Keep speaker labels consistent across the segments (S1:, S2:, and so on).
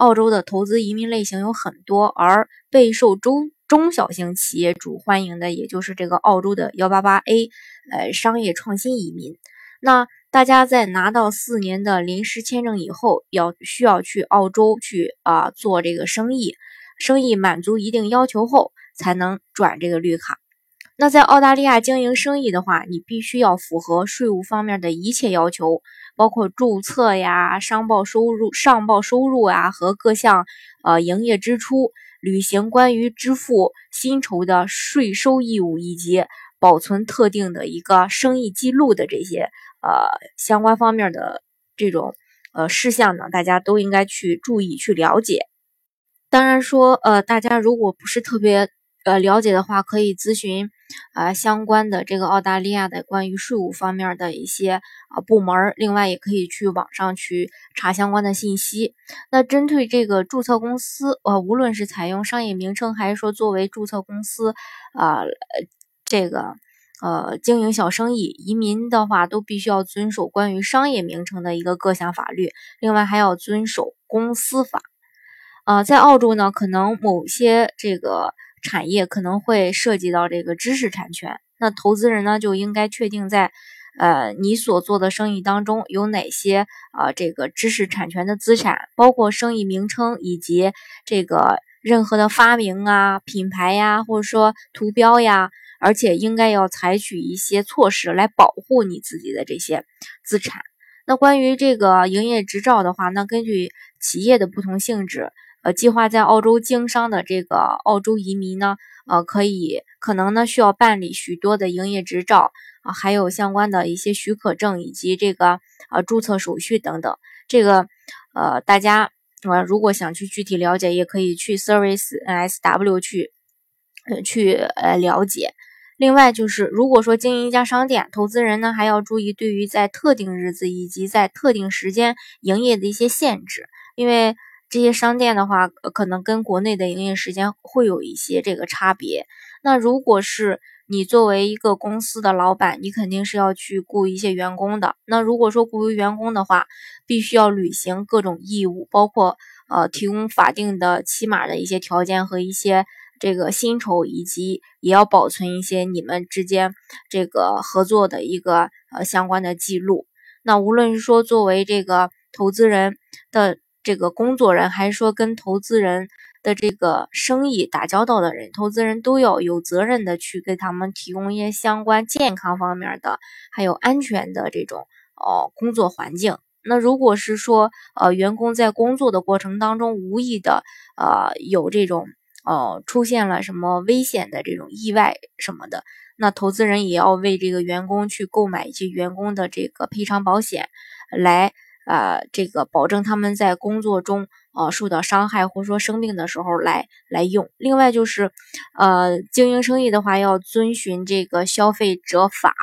S1: 澳洲的投资移民类型有很多，而备受中中小型企业主欢迎的，也就是这个澳洲的幺八八 A，呃，商业创新移民。那大家在拿到四年的临时签证以后，要需要去澳洲去啊做这个生意，生意满足一定要求后，才能转这个绿卡。那在澳大利亚经营生意的话，你必须要符合税务方面的一切要求，包括注册呀、上报收入、上报收入啊和各项呃营业支出，履行关于支付薪酬的税收义务，以及保存特定的一个生意记录的这些呃相关方面的这种呃事项呢，大家都应该去注意去了解。当然说呃，大家如果不是特别呃了解的话，可以咨询。啊，相关的这个澳大利亚的关于税务方面的一些啊部门，另外也可以去网上去查相关的信息。那针对这个注册公司，呃，无论是采用商业名称，还是说作为注册公司，啊，这个呃经营小生意移民的话，都必须要遵守关于商业名称的一个各项法律，另外还要遵守公司法。啊，在澳洲呢，可能某些这个。产业可能会涉及到这个知识产权，那投资人呢就应该确定在，呃，你所做的生意当中有哪些啊这个知识产权的资产，包括生意名称以及这个任何的发明啊、品牌呀，或者说图标呀，而且应该要采取一些措施来保护你自己的这些资产。那关于这个营业执照的话，那根据企业的不同性质。呃，计划在澳洲经商的这个澳洲移民呢，呃，可以可能呢需要办理许多的营业执照啊，还有相关的一些许可证以及这个呃注册手续等等。这个呃，大家呃如果想去具体了解，也可以去 Service NSW 去去呃了解。另外就是，如果说经营一家商店，投资人呢还要注意对于在特定日子以及在特定时间营业的一些限制，因为。这些商店的话，可能跟国内的营业时间会有一些这个差别。那如果是你作为一个公司的老板，你肯定是要去雇一些员工的。那如果说雇佣员工的话，必须要履行各种义务，包括呃提供法定的起码的一些条件和一些这个薪酬，以及也要保存一些你们之间这个合作的一个呃相关的记录。那无论是说作为这个投资人的。这个工作人还是说跟投资人的这个生意打交道的人，投资人都要有责任的去给他们提供一些相关健康方面的，还有安全的这种哦工作环境。那如果是说呃员工在工作的过程当中无意的呃有这种呃出现了什么危险的这种意外什么的，那投资人也要为这个员工去购买一些员工的这个赔偿保险来。呃，这个保证他们在工作中呃受到伤害或者说生病的时候来来用。另外就是，呃，经营生意的话要遵循这个消费者法，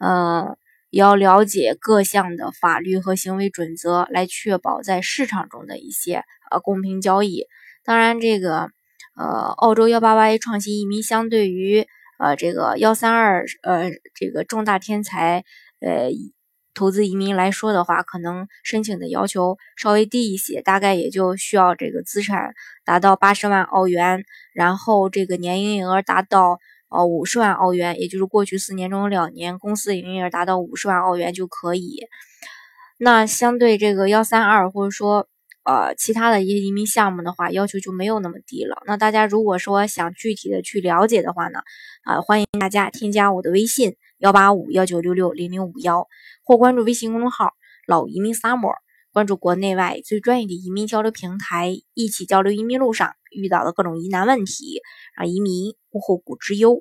S1: 呃，要了解各项的法律和行为准则，来确保在市场中的一些呃公平交易。当然，这个呃，澳洲幺八八 A 创新移民相对于呃这个幺三二呃这个重大天才呃。投资移民来说的话，可能申请的要求稍微低一些，大概也就需要这个资产达到八十万澳元，然后这个年营业额达到呃五十万澳元，也就是过去四年中有两年公司营业额达到五十万澳元就可以。那相对这个幺三二或者说呃其他的一些移民项目的话，要求就没有那么低了。那大家如果说想具体的去了解的话呢，啊欢迎大家添加我的微信。幺八五幺九六六零零五幺，或关注微信公众号“老移民 summer”，关注国内外最专业的移民交流平台，一起交流移民路上遇到的各种疑难问题，让移民无后顾之忧。